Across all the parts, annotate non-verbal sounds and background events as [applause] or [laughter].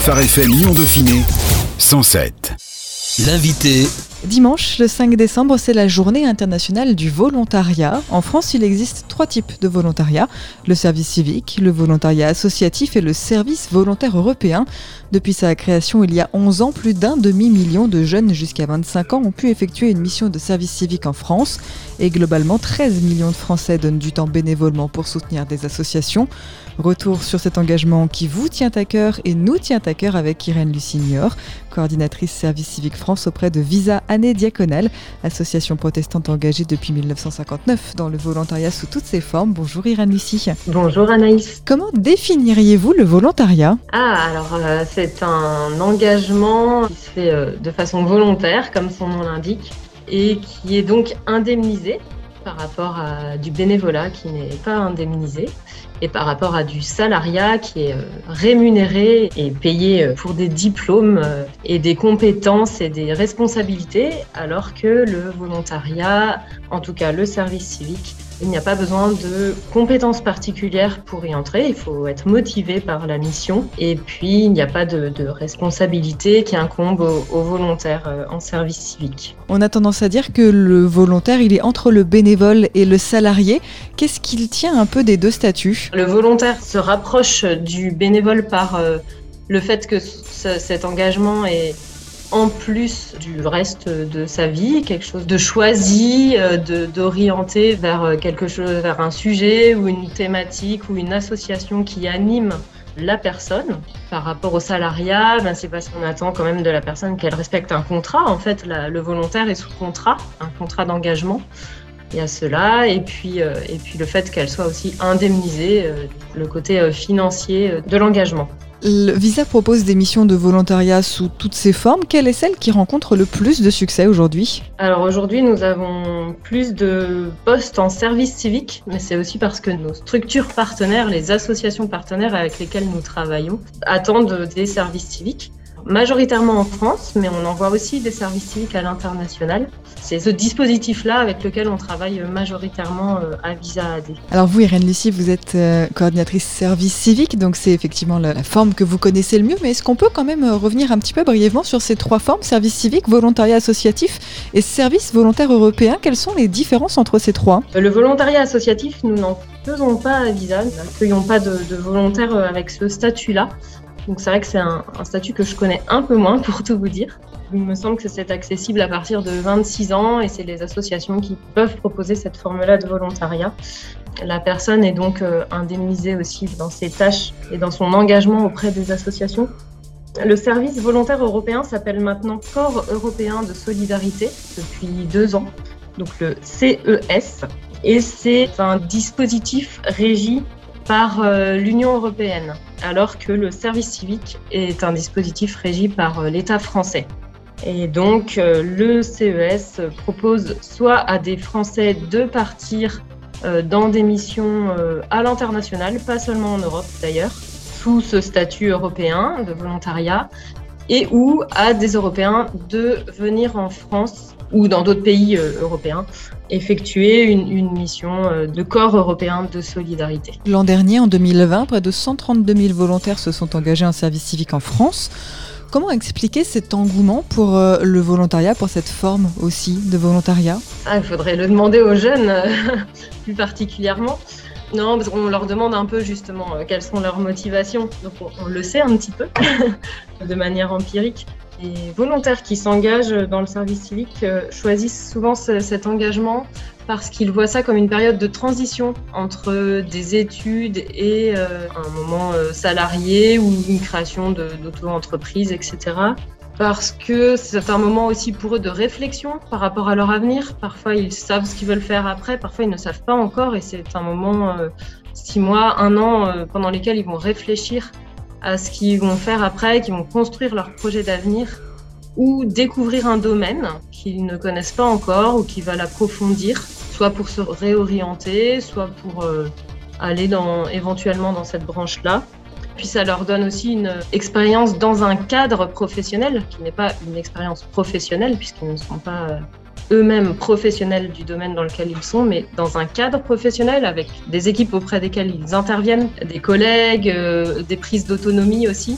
Phare FM Lyon Dauphiné 107. L'invité Dimanche, le 5 décembre, c'est la journée internationale du volontariat. En France, il existe trois types de volontariat. Le service civique, le volontariat associatif et le service volontaire européen. Depuis sa création il y a 11 ans, plus d'un demi-million de jeunes jusqu'à 25 ans ont pu effectuer une mission de service civique en France. Et globalement, 13 millions de Français donnent du temps bénévolement pour soutenir des associations. Retour sur cet engagement qui vous tient à cœur et nous tient à cœur avec Irène Lucignor, coordinatrice service civique France auprès de Visa Année Diaconale, association protestante engagée depuis 1959 dans le volontariat sous toutes ses formes. Bonjour Irène Lucie. Bonjour Anaïs. Comment définiriez-vous le volontariat? Ah, alors euh, c'est un engagement qui se fait euh, de façon volontaire, comme son nom l'indique, et qui est donc indemnisé par rapport à du bénévolat qui n'est pas indemnisé et par rapport à du salariat qui est euh, rémunéré et payé euh, pour des diplômes euh, et des compétences et des responsabilités, alors que le volontariat, en tout cas le service civique, il n'y a pas besoin de compétences particulières pour y entrer. Il faut être motivé par la mission. Et puis, il n'y a pas de, responsabilité qui incombe aux, volontaires euh, en service civique. On a tendance à dire que le volontaire, il est entre le bénévole et le salarié. Qu'est-ce qu'il tient un peu des deux statuts? Le volontaire se rapproche du bénévole par euh, le fait que cet engagement est en plus du reste de sa vie, quelque chose de choisi, euh, d'orienter vers euh, quelque chose, vers un sujet ou une thématique ou une association qui anime la personne. Par rapport au salariat, ben c'est parce qu'on attend quand même de la personne qu'elle respecte un contrat. En fait, le volontaire est sous contrat, un contrat d'engagement. Il y a cela, et puis, euh, et puis le fait qu'elle soit aussi indemnisée, le côté financier de l'engagement. Le Visa propose des missions de volontariat sous toutes ses formes. Quelle est celle qui rencontre le plus de succès aujourd'hui? Alors aujourd'hui, nous avons plus de postes en service civique, mais c'est aussi parce que nos structures partenaires, les associations partenaires avec lesquelles nous travaillons, attendent des services civiques majoritairement en France, mais on envoie aussi des services civiques à l'international. C'est ce dispositif-là avec lequel on travaille majoritairement euh, à Visa AD. Alors vous, Irène Lucie, vous êtes euh, coordinatrice service civique, donc c'est effectivement la, forme que vous connaissez le mieux, mais est-ce qu'on peut quand même euh, revenir un petit peu brièvement sur ces trois formes, service civique, volontariat associatif et service volontaire européen Quelles sont les différences entre ces trois? Le volontariat associatif, nous n'en faisons pas à Visa, nous n'accueillons pas de, de volontaires avec ce statut-là. Donc c'est vrai que c'est un, statut que je connais un peu moins [laughs] pour tout vous dire. Il me semble que c'est accessible à partir de 26 ans et c'est les associations qui peuvent proposer cette forme-là de volontariat. La personne est donc euh, indemnisée aussi dans ses tâches et dans son engagement auprès des associations. Le service volontaire européen s'appelle maintenant Corps européen de solidarité depuis deux ans, donc le CES, et c'est un dispositif régi par euh, l'Union européenne, alors que le service civique est un dispositif régi par euh, l'État français. Et donc, euh, le CES propose soit à des Français de partir dans des missions à l'international, pas seulement en Europe d'ailleurs, sous ce statut européen de volontariat, et ou à des Européens de venir en France ou dans d'autres pays euh, européens effectuer une, mission euh, de corps européen de solidarité. L'an dernier, en 2020, près de 132 000 volontaires se sont engagés en service civique en France. Comment expliquer cet engouement pour euh, le volontariat, pour cette forme aussi de volontariat? Ah, Il faudrait le demander aux jeunes [laughs] plus particulièrement. Non, parce qu'on leur demande un peu justement quelles sont leurs motivations. Donc on le sait un petit peu [laughs] de manière empirique les volontaires qui s'engagent dans le service civique euh, choisissent souvent cet engagement parce qu'ils voient ça comme une période de transition entre des études et euh, un moment euh, salarié ou une création d'auto-entreprise, etc. Parce que c'est un moment aussi pour eux de réflexion par rapport à leur avenir. Parfois, ils savent ce qu'ils veulent faire après, parfois, ils ne savent pas encore. Et c'est un moment, six mois, un an, pendant lesquels ils vont réfléchir à ce qu'ils vont faire après, qu'ils vont construire leur projet d'avenir ou découvrir un domaine qu'ils ne connaissent pas encore ou qu'ils veulent approfondir, soit pour se réorienter, soit pour euh, aller dans, éventuellement dans cette branche-là. Puis ça leur donne aussi une expérience dans un cadre professionnel qui n'est pas une expérience professionnelle puisqu'ils ne sont pas euh, eux-mêmes professionnels du domaine dans lequel ils sont, mais dans un cadre professionnel avec des équipes auprès desquelles ils interviennent, des collègues, euh, des prises d'autonomie aussi.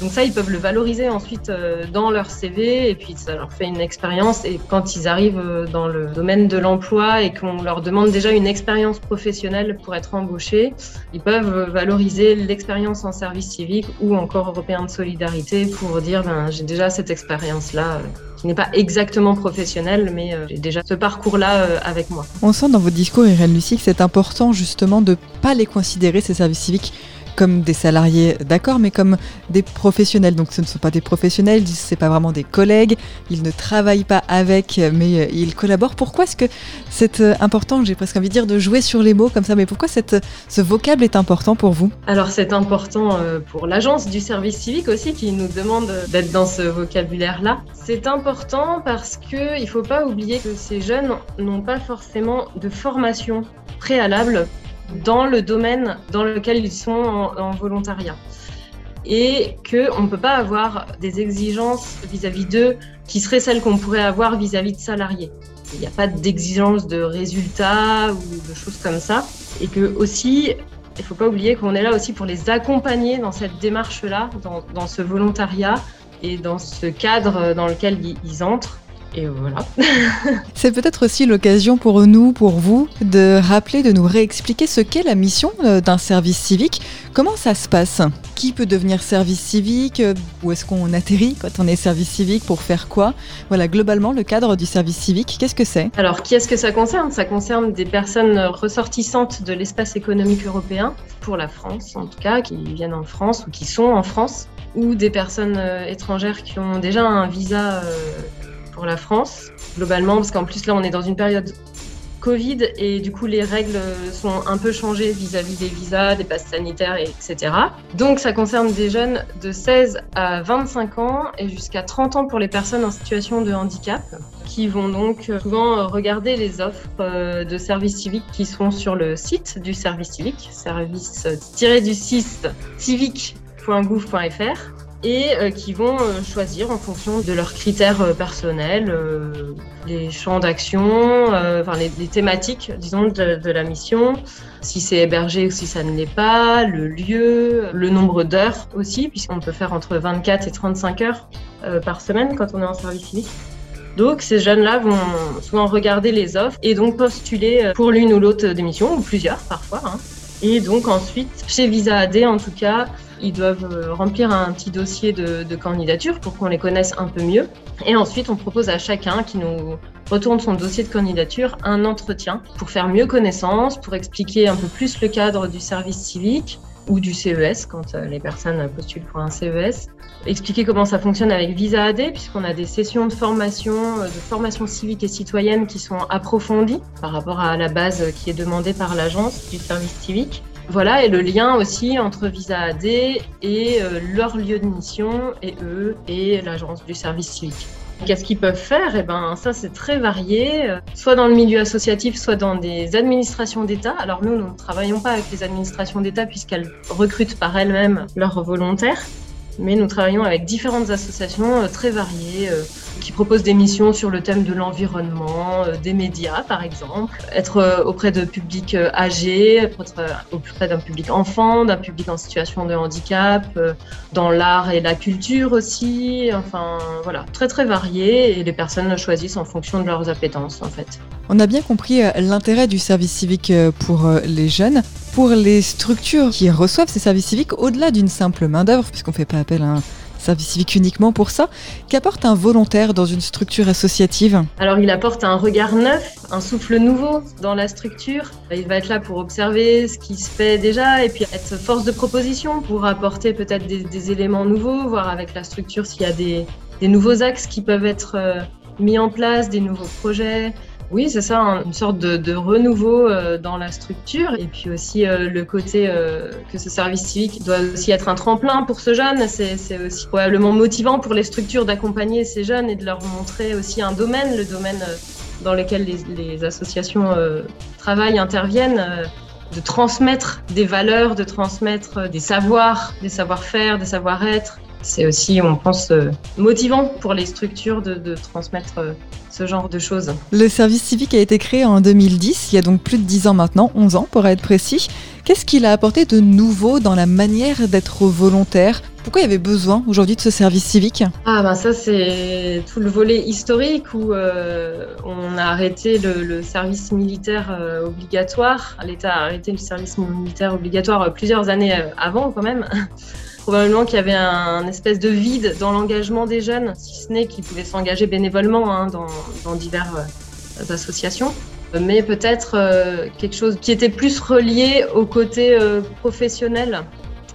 Donc ça, ils peuvent le valoriser ensuite euh, dans leur CV et puis ça leur fait une expérience. Et quand ils arrivent euh, dans le domaine de l'emploi et qu'on leur demande déjà une expérience professionnelle pour être embauchés, ils peuvent valoriser l'expérience en service civique ou encore européen de solidarité pour dire ben, j'ai déjà cette expérience-là qui n'est pas exactement professionnelle, mais j'ai déjà ce parcours-là avec moi. On sent dans votre discours, Irène Lucie, que c'est important justement de ne pas les considérer, ces services civiques, comme des salariés, d'accord, mais comme des professionnels. Donc ce ne sont pas des professionnels, c'est pas vraiment des collègues, ils ne travaillent pas avec, mais euh, ils collaborent. Pourquoi est-ce que c'est euh, important, j'ai presque envie de dire, de jouer sur les mots comme ça, mais pourquoi ce vocable est important pour vous? Alors c'est important euh, pour l'agence du service civique aussi qui nous demande d'être dans ce vocabulaire-là. C'est important parce qu'il ne faut pas oublier que ces jeunes n'ont pas forcément de formation préalable dans le domaine dans lequel ils sont en, volontariat. Et qu'on ne peut pas avoir des exigences vis-à-vis d'eux qui seraient celles qu'on pourrait avoir vis-à-vis de salariés. Il n'y a pas d'exigence de résultats ou de choses comme ça. Et que aussi, il ne faut pas oublier qu'on est là aussi pour les accompagner dans cette démarche-là, dans, ce volontariat et dans ce cadre dans lequel ils entrent. Et voilà. [laughs] C'est peut-être aussi l'occasion pour nous, pour vous, de rappeler, de nous réexpliquer ce qu'est la mission euh, d'un service civique. Comment ça se passe? Qui peut devenir service civique? Où est-ce qu'on atterrit quand on est service civique? Pour faire quoi? Voilà, globalement, le cadre du service civique, qu'est-ce que c'est? Alors, qui est-ce que ça concerne? Ça concerne des personnes ressortissantes de l'espace économique européen, pour la France en tout cas, qui viennent en France ou qui sont en France, ou des personnes euh, étrangères qui ont déjà un visa euh, pour la France, globalement, parce qu'en plus là on est dans une période Covid et du coup les règles sont un peu changées vis-à-vis des visas, des passes sanitaires, etc. Donc ça concerne des jeunes de 16 à 25 ans et jusqu'à 30 ans pour les personnes en situation de handicap qui vont donc souvent regarder les offres euh, de services civiques qui sont sur le site du service civique, service-du-6 civique.gouv.fr et euh, qui vont euh, choisir en fonction de leurs critères euh, personnels les champs d'action, enfin les, thématiques, disons, de, la mission, si c'est hébergé ou si ça ne l'est pas, le lieu, le nombre d'heures aussi, puisqu'on peut faire entre 24 et 35 heures par semaine quand on est en service civique. Donc ces jeunes-là vont souvent regarder les offres et donc postuler pour l'une ou l'autre des missions, ou plusieurs parfois. Hein. Et donc ensuite, chez Visa AD en tout cas, ils doivent euh, remplir un petit dossier de, candidature pour qu'on les connaisse un peu mieux. Et ensuite, on propose à chacun qui nous retourne son dossier de candidature un entretien pour faire mieux connaissance, pour expliquer un peu plus le cadre du service civique ou du CES quand euh, les personnes postulent pour un CES. Expliquer comment ça fonctionne avec Visa AD, puisqu'on a des sessions de formation, euh, de formation civique et citoyenne qui sont approfondies par rapport à la base qui est demandée par l'agence du service civique. Voilà, et le lien aussi entre Visa AD et euh, leur lieu de mission, et eux, et l'agence du service civique. Qu'est-ce qu'ils peuvent faire? Eh ben, ça, c'est très varié, euh, soit dans le milieu associatif, soit dans des administrations d'État. Alors nous, nous ne travaillons pas avec les administrations d'État puisqu'elles recrutent par elles-mêmes leurs volontaires, mais nous travaillons avec différentes associations euh, très variées qui proposent des missions sur le thème de l'environnement, euh, des médias par exemple, être euh, auprès de publics euh, âgés, être auprès d'un public enfant, d'un public en situation de handicap, dans l'art et la culture aussi, enfin voilà, très très varié et les personnes choisissent en fonction de leurs appétences en fait. On a bien compris l'intérêt du service civique pour les jeunes. Pour les structures qui reçoivent ces services civiques, au-delà d'une simple main-d'œuvre, puisqu'on ne fait pas appel à un service civique uniquement pour ça. Qu'apporte un volontaire dans une structure associative Alors il apporte un regard neuf, un souffle nouveau dans la structure. Il va être là pour observer ce qui se fait déjà et puis être force de proposition pour apporter peut-être des, éléments nouveaux, voir avec la structure s'il y a des, nouveaux axes qui peuvent être euh, mis en place, des nouveaux projets. Oui, c'est ça, une sorte de, renouveau euh, dans la structure. Et puis aussi euh, le côté euh, que ce service civique doit aussi être un tremplin pour ce jeune. C'est aussi probablement motivant pour les structures d'accompagner ces jeunes et de leur montrer aussi un domaine, le domaine dans lequel les, associations travaillent, interviennent de transmettre des valeurs, de transmettre des savoirs, des savoir-faire, des savoir-être. C'est aussi, on pense, motivant pour les structures de transmettre ce genre de choses. Le service civique a été créé en 2010, il y a donc plus de 10 ans maintenant, 11 ans pour être précis. Qu'est-ce qu'il a apporté de nouveau dans la manière d'être volontaire? Pourquoi il y avait besoin aujourd'hui de ce service civique? Ah ben ça c'est tout le volet historique où euh, on a arrêté le, service militaire euh, obligatoire. L'État a arrêté le service militaire obligatoire euh, plusieurs années avant quand même. Probablement qu'il y avait un, espèce de vide dans l'engagement des jeunes, si ce n'est qu'ils pouvaient s'engager bénévolement hein, dans, diverses associations mais peut-être quelque chose qui était plus relié au côté professionnel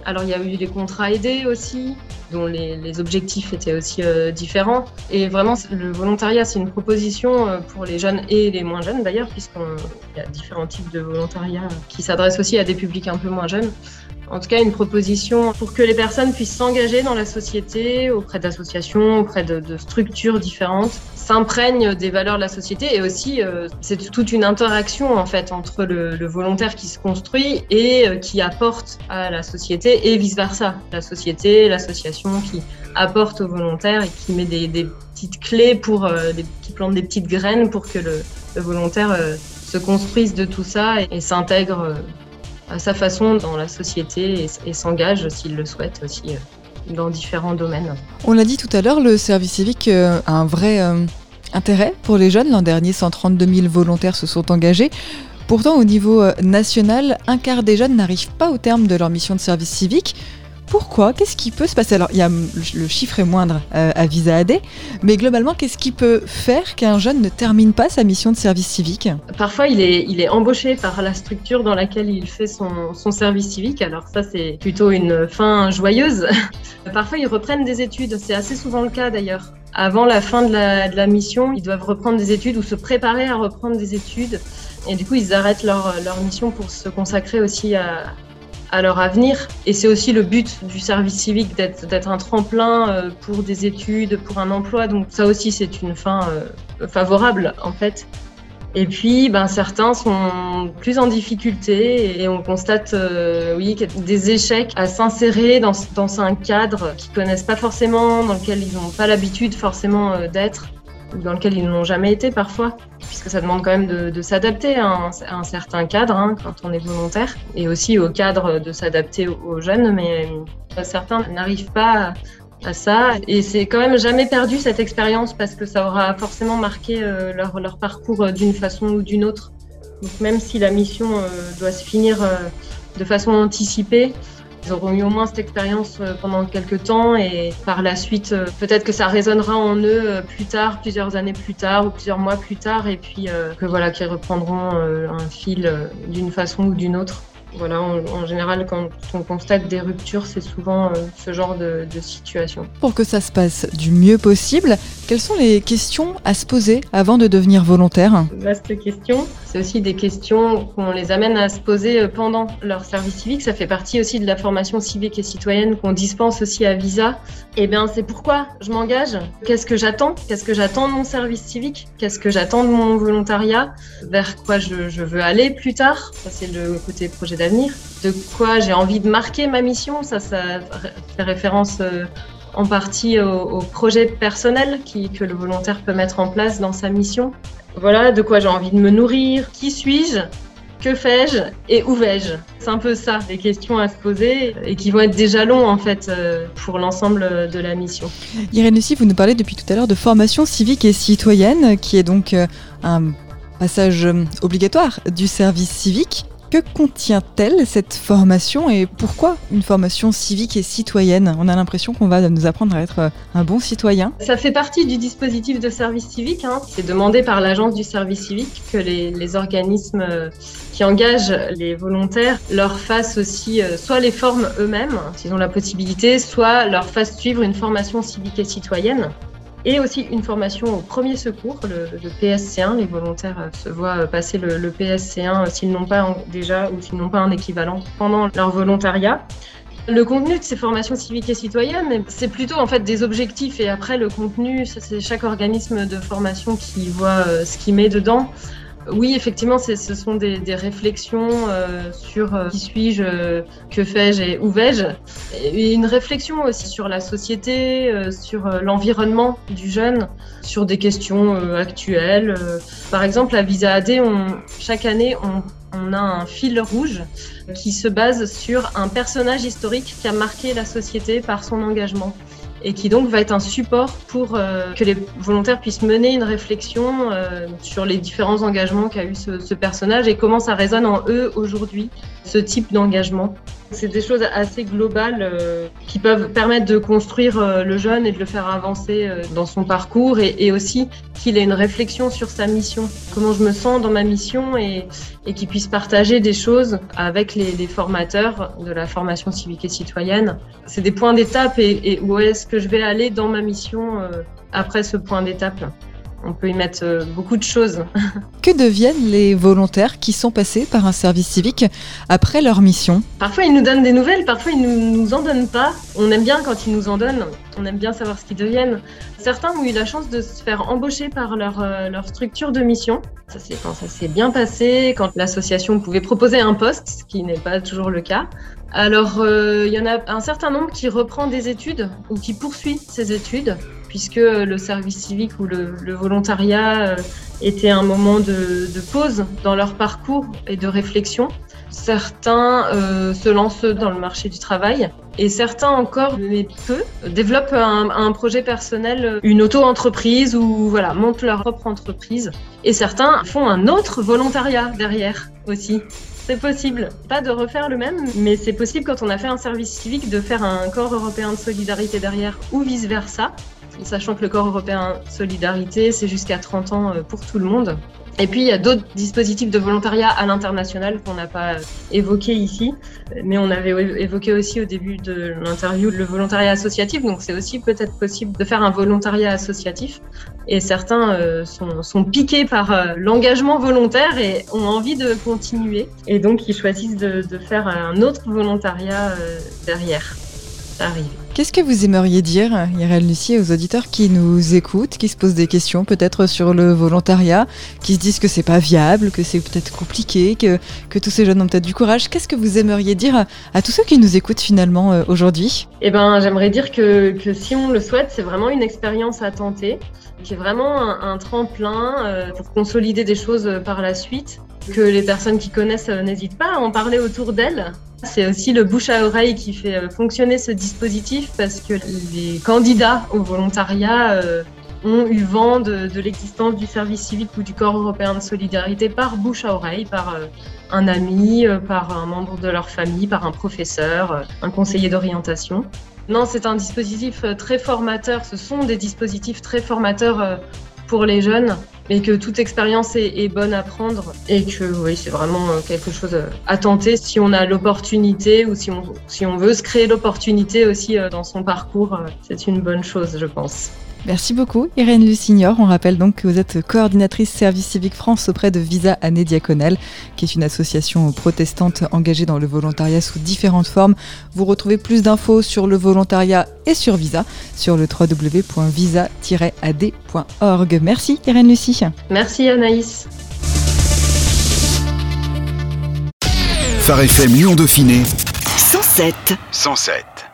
alors il y a eu des contrats aidés aussi, dont les, objectifs étaient aussi euh, différents. Et vraiment, le volontariat, c'est une proposition euh, pour les jeunes et les moins jeunes d'ailleurs, puisqu'il y a différents types de volontariat qui s'adressent aussi à des publics un peu moins jeunes. En tout cas, une proposition pour que les personnes puissent s'engager dans la société, auprès d'associations, auprès de structures différentes, s'imprègne des valeurs de la société et aussi euh, c'est toute une interaction en fait entre le, volontaire qui se construit et euh, qui apporte à la société et vice versa. La société, l'association qui apporte au volontaire et qui met des, petites clés pour euh, qui plante des petites graines pour que le, volontaire se construise de tout ça et, s'intègre à sa façon dans la société et, s'engage s'il le souhaite aussi dans différents domaines. On l'a dit tout à l'heure, le service civique a un vrai euh, intérêt pour les jeunes. L'an dernier, 132 000 volontaires se sont engagés. Pourtant, au niveau euh, national, un quart des jeunes n'arrivent pas au terme de leur mission de service civique. Pourquoi Qu'est-ce qui peut se passer Alors, y a, le chiffre est moindre euh, à Visa AD, mais globalement, qu'est-ce qui peut faire qu'un jeune ne termine pas sa mission de service civique Parfois, il est, embauché par la structure dans laquelle il fait son, service civique. Alors ça, c'est plutôt une fin joyeuse. [laughs] Parfois, ils reprennent des études. C'est assez souvent le cas d'ailleurs. Avant la fin de la, mission, ils doivent reprendre des études ou se préparer à reprendre des études. Et du coup, ils arrêtent leur mission pour se consacrer aussi à, à leur avenir. Et c'est aussi le but du service civique d'être un tremplin euh, pour des études, pour un emploi. Donc ça aussi, c'est une fin euh, favorable en fait. Et puis, ben, certains sont plus en difficulté et on constate, euh, oui, des échecs à s'insérer dans, dans un cadre qu'ils connaissent pas forcément, dans lequel ils n'ont pas l'habitude forcément d'être dans lequel ils n'ont jamais été parfois, puisque ça demande quand même de, s'adapter à, un certain cadre hein, quand on est volontaire, et aussi au cadre de s'adapter aux, jeunes, mais euh, certains n'arrivent pas à, ça, et c'est quand même jamais perdu cette expérience parce que ça aura forcément marqué euh, leur, parcours euh, d'une façon ou d'une autre. Donc même si la mission doit se finir de façon anticipée, ils auront eu au moins cette expérience euh, pendant quelques temps et par la suite, euh, peut-être que ça résonnera en eux euh, plus tard, plusieurs années plus tard ou plusieurs mois plus tard et puis que voilà, qu'ils reprendront un fil d'une façon ou d'une autre. Voilà, en, général, quand on constate des ruptures, c'est souvent ce genre de, de, situation. Pour que ça se passe du mieux possible, quelles sont les questions à se poser avant de devenir volontaire? Vaste question. C'est aussi des questions qu'on les amène à se poser euh, pendant leur service civique. Ça fait partie aussi de la formation civique et citoyenne qu'on dispense aussi à Visa. Eh bien, c'est pourquoi je m'engage. Qu'est-ce que j'attends? Qu'est-ce que j'attends de mon service civique? Qu'est-ce que j'attends de mon volontariat? Vers quoi je, veux aller plus tard? Ça, c'est le côté projet d'avenir. De quoi j'ai envie de marquer ma mission? Ça, ça fait référence euh, en partie au, projet personnel que le volontaire peut mettre en place dans sa mission. Voilà de quoi j'ai envie de me nourrir, qui suis-je, que fais-je? Et où vais-je? C'est un peu ça, les questions à se poser et qui vont être des jalons en fait euh, pour l'ensemble de la mission. Irène Lucie, vous nous parlez depuis tout à l'heure de formation civique et citoyenne, qui est donc euh, un passage euh, obligatoire du service civique. Que contient-elle cette formation et pourquoi une formation civique et citoyenne? On a l'impression qu'on va nous apprendre à être euh, un bon citoyen. Ça fait partie du dispositif de service civique. Hein. C'est demandé par l'agence du service civique que les, organismes euh, qui engagent les volontaires leur fassent aussi euh, soit les formes eux-mêmes, s'ils ont la possibilité, soit leur fassent suivre une formation civique et citoyenne et aussi une formation au premier secours, le, PSC1. Les volontaires euh, se voient euh, passer le, PSC1 euh, s'ils n'ont pas déjà ou s'ils n'ont pas un équivalent pendant leur volontariat. Le contenu de ces formations civiques et citoyennes, c'est plutôt en fait des objectifs et après le contenu, c'est chaque organisme de formation qui voit ce qu'il met dedans. Oui, effectivement, ce sont des, réflexions euh, sur euh, qui suis-je, euh, que fais-je et où vais-je. Une réflexion aussi sur la société, sur l'environnement du jeune, sur des questions actuelles. Par exemple, à Visa AD, chaque année, on a un fil rouge qui se base sur un personnage historique qui a marqué la société par son engagement et qui donc va être un support pour euh, que les volontaires puissent mener une réflexion euh, sur les différents engagements qu'a eu ce, personnage et comment ça résonne en eux aujourd'hui, ce type d'engagement. C'est des choses assez globales euh, qui peuvent permettre de construire le jeune et de le faire avancer dans son parcours et, aussi qu'il ait une réflexion sur sa mission, comment je me sens dans ma mission et, qu'il puisse partager des choses avec les, les, formateurs de la formation civique et citoyenne. C'est des points d'étape et, et où est-ce que je vais aller dans ma mission après ce point d'étape on peut y mettre euh, beaucoup de choses. [laughs] Que deviennent les volontaires qui sont passés par un service civique après leur mission Parfois ils nous donnent des nouvelles, parfois ils ne nous, en donnent pas. On aime bien quand ils nous en donnent, on aime bien savoir ce qu'ils deviennent. Certains ont eu la chance de se faire embaucher par leur, euh, leur structure de mission. Ça c'est quand ça s'est bien passé, quand l'association pouvait proposer un poste, ce qui n'est pas toujours le cas. Alors, euh, il y en a un certain nombre qui reprend des études ou qui poursuit ses études puisque le service civique ou le, volontariat euh, était un moment de, de, pause dans leur parcours et de réflexion. Certains euh, se lancent dans le marché du travail et certains encore, mais peu, développent un, un projet personnel, une auto-entreprise ou voilà, montent leur propre entreprise. Et certains font un autre volontariat derrière aussi. C'est possible. Pas de refaire le même, mais c'est possible quand on a fait un service civique de faire un corps européen de solidarité derrière ou vice-versa sachant que le corps européen Solidarité, c'est jusqu'à 30 ans euh, pour tout le monde. Et puis, il y a d'autres dispositifs de volontariat à l'international qu'on n'a pas évoqués ici, mais on avait évoqué aussi au début de l'interview le volontariat associatif, donc c'est aussi peut-être possible de faire un volontariat associatif. Et certains euh, sont, piqués par euh, l'engagement volontaire et ont envie de continuer, et donc ils choisissent de, faire un autre volontariat derrière. Arrive. Qu'est-ce que vous aimeriez dire, Irène Lucie, aux auditeurs qui nous écoutent, qui se posent des questions peut-être sur le volontariat, qui se disent que c'est pas viable, que c'est peut-être compliqué, que, que tous ces jeunes ont peut-être du courage? Qu'est-ce que vous aimeriez dire à tous ceux qui nous écoutent finalement euh, aujourd'hui? Eh ben, j'aimerais dire que, que, si on le souhaite, c'est vraiment une expérience à tenter, qui est vraiment un, tremplin euh, pour consolider des choses euh, par la suite que les personnes qui connaissent n'hésitent pas à en parler autour d'elles. C'est aussi le bouche à oreille qui fait euh, fonctionner ce dispositif parce que les candidats au volontariat euh, ont eu vent de, de l'existence du service civique ou du corps européen de solidarité par bouche à oreille, par un ami, par un membre de leur famille, par un professeur, un conseiller d'orientation. Non, c'est un dispositif très formateur. Ce sont des dispositifs très formateurs pour les jeunes mais que toute expérience est, bonne à prendre et que oui, c'est vraiment euh, quelque chose à tenter si on a l'opportunité ou si on, si on veut se créer l'opportunité aussi euh, dans son parcours. Euh, c'est une bonne chose, je pense. Merci beaucoup, Irène Lucignor. On rappelle donc que vous êtes coordinatrice service civique France auprès de Visa Année Diaconale, qui est une association protestante engagée dans le volontariat sous différentes formes. Vous retrouvez plus d'infos sur le volontariat et sur Visa sur le www.visa-ad.org. Merci, Irène Lucie. Merci, Anaïs. Phare FM Lyon Dauphiné 107. 107.